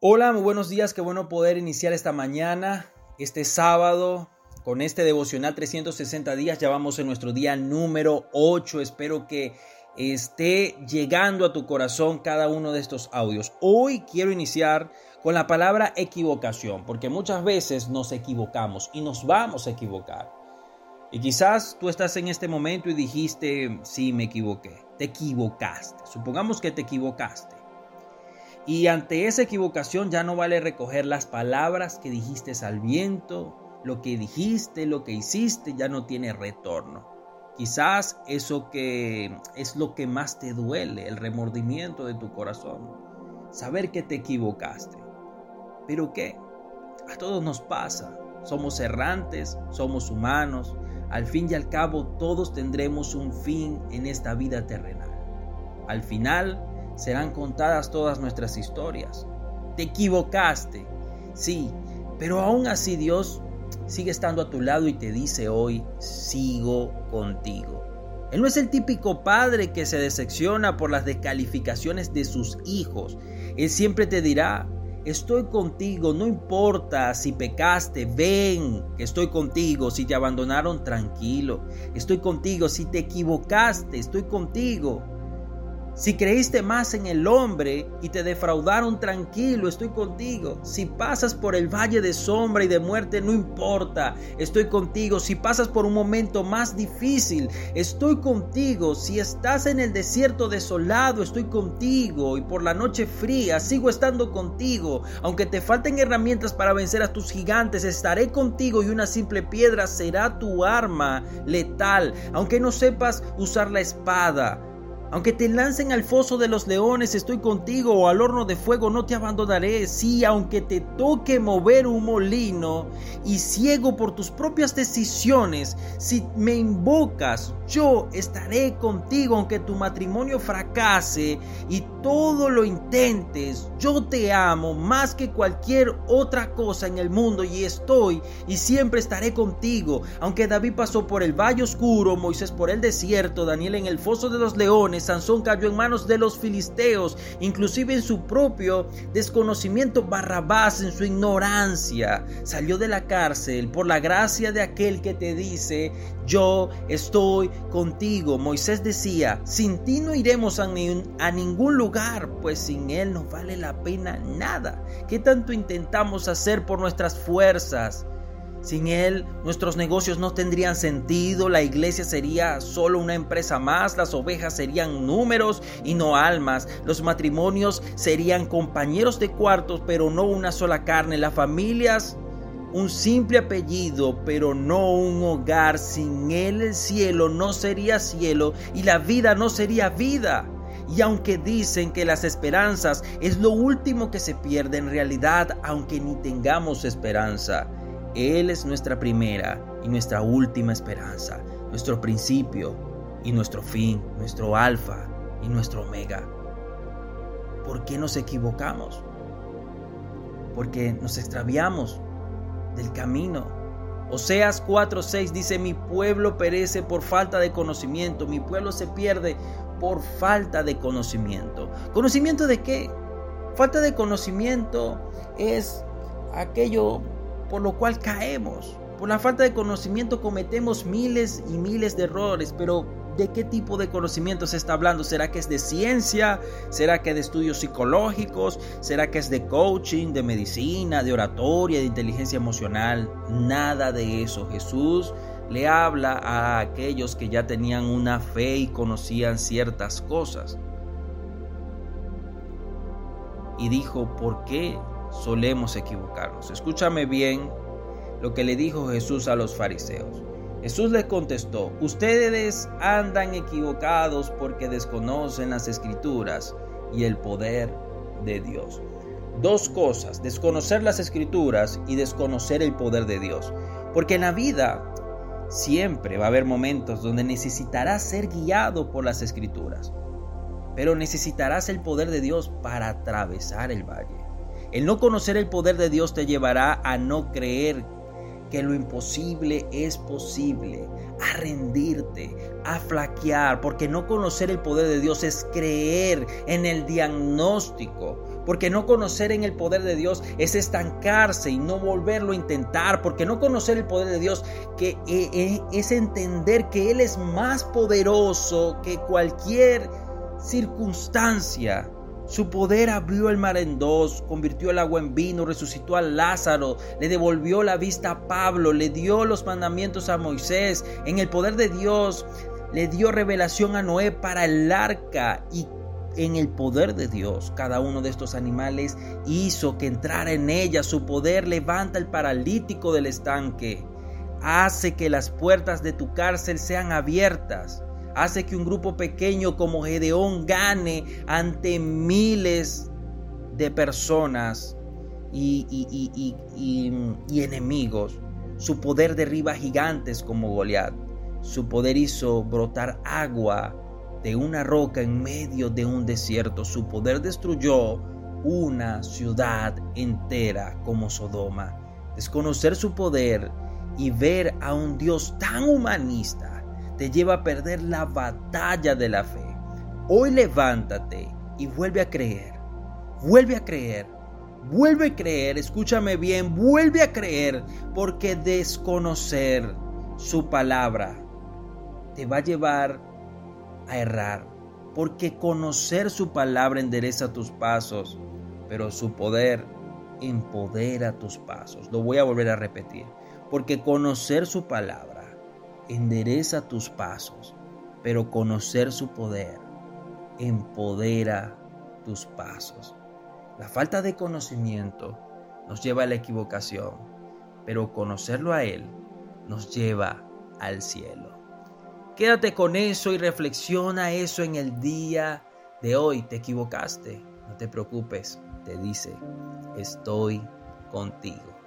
Hola, muy buenos días, qué bueno poder iniciar esta mañana, este sábado, con este devocional 360 días. Ya vamos en nuestro día número 8. Espero que esté llegando a tu corazón cada uno de estos audios. Hoy quiero iniciar con la palabra equivocación, porque muchas veces nos equivocamos y nos vamos a equivocar. Y quizás tú estás en este momento y dijiste, sí, me equivoqué, te equivocaste. Supongamos que te equivocaste. Y ante esa equivocación ya no vale recoger las palabras que dijiste al viento, lo que dijiste, lo que hiciste, ya no tiene retorno. Quizás eso que es lo que más te duele, el remordimiento de tu corazón. Saber que te equivocaste. Pero ¿qué? A todos nos pasa. Somos errantes, somos humanos. Al fin y al cabo todos tendremos un fin en esta vida terrenal. Al final serán contadas todas nuestras historias. Te equivocaste, sí, pero aún así Dios sigue estando a tu lado y te dice hoy, sigo contigo. Él no es el típico padre que se decepciona por las descalificaciones de sus hijos. Él siempre te dirá, estoy contigo, no importa si pecaste, ven, que estoy contigo, si te abandonaron, tranquilo, estoy contigo, si te equivocaste, estoy contigo. Si creíste más en el hombre y te defraudaron, tranquilo, estoy contigo. Si pasas por el valle de sombra y de muerte, no importa, estoy contigo. Si pasas por un momento más difícil, estoy contigo. Si estás en el desierto desolado, estoy contigo. Y por la noche fría, sigo estando contigo. Aunque te falten herramientas para vencer a tus gigantes, estaré contigo y una simple piedra será tu arma letal. Aunque no sepas usar la espada, aunque te lancen al foso de los leones, estoy contigo, o al horno de fuego, no te abandonaré. Sí, aunque te toque mover un molino y ciego por tus propias decisiones, si me invocas, yo estaré contigo, aunque tu matrimonio fracase y todo lo intentes. Yo te amo más que cualquier otra cosa en el mundo y estoy y siempre estaré contigo. Aunque David pasó por el valle oscuro, Moisés por el desierto, Daniel en el foso de los leones, Sansón cayó en manos de los filisteos, inclusive en su propio desconocimiento, Barrabás en su ignorancia, salió de la cárcel por la gracia de aquel que te dice, yo estoy contigo. Moisés decía, sin ti no iremos a, a ningún lugar, pues sin él no vale la pena nada. ¿Qué tanto intentamos hacer por nuestras fuerzas? Sin Él, nuestros negocios no tendrían sentido, la iglesia sería solo una empresa más, las ovejas serían números y no almas, los matrimonios serían compañeros de cuartos, pero no una sola carne, las familias un simple apellido, pero no un hogar. Sin Él el cielo no sería cielo y la vida no sería vida. Y aunque dicen que las esperanzas es lo último que se pierde en realidad, aunque ni tengamos esperanza, él es nuestra primera y nuestra última esperanza, nuestro principio y nuestro fin, nuestro alfa y nuestro omega. ¿Por qué nos equivocamos? Porque nos extraviamos del camino. Oseas 4:6 dice, mi pueblo perece por falta de conocimiento, mi pueblo se pierde por falta de conocimiento. ¿Conocimiento de qué? Falta de conocimiento es aquello por lo cual caemos. Por la falta de conocimiento cometemos miles y miles de errores, pero ¿de qué tipo de conocimiento se está hablando? ¿Será que es de ciencia? ¿Será que es de estudios psicológicos? ¿Será que es de coaching, de medicina, de oratoria, de inteligencia emocional? Nada de eso. Jesús le habla a aquellos que ya tenían una fe y conocían ciertas cosas. Y dijo, ¿por qué solemos equivocarnos. Escúchame bien lo que le dijo Jesús a los fariseos. Jesús les contestó, ustedes andan equivocados porque desconocen las escrituras y el poder de Dios. Dos cosas, desconocer las escrituras y desconocer el poder de Dios. Porque en la vida siempre va a haber momentos donde necesitarás ser guiado por las escrituras, pero necesitarás el poder de Dios para atravesar el valle. El no conocer el poder de Dios te llevará a no creer que lo imposible es posible, a rendirte, a flaquear, porque no conocer el poder de Dios es creer en el diagnóstico, Porque no conocer en el poder de Dios es estancarse y no volverlo a intentar. Porque no conocer el poder de Dios que eh, eh, es entender que Él es más poderoso que cualquier circunstancia. Su poder abrió el mar en dos, convirtió el agua en vino, resucitó a Lázaro, le devolvió la vista a Pablo, le dio los mandamientos a Moisés. En el poder de Dios le dio revelación a Noé para el arca y en el poder de Dios, cada uno de estos animales hizo que entrara en ella. Su poder levanta el paralítico del estanque. Hace que las puertas de tu cárcel sean abiertas hace que un grupo pequeño como Gedeón gane ante miles de personas y, enemigos. Su poder derriba gigantes como Goliat. Su poder hizo brotar agua de una roca en medio de un desierto. Su poder destruyó una ciudad entera como Sodoma. Desconocer su poder y ver a un Dios tan humanista te lleva a perder la batalla de la fe. Hoy levántate y vuelve a creer. Vuelve a creer. Vuelve a creer. Escúchame bien. Vuelve a creer. Porque desconocer su palabra te va a llevar a errar. Porque conocer su palabra endereza tus pasos. Pero su poder empodera tus pasos. Lo voy a volver a repetir. Porque conocer su palabra endereza tus pasos, pero conocer su poder empodera tus pasos. La falta de conocimiento nos lleva a la equivocación, pero conocerlo a Él nos lleva al cielo. Quédate con eso y reflexiona eso en el día de hoy. Te equivocaste, no te preocupes, te dice, estoy contigo.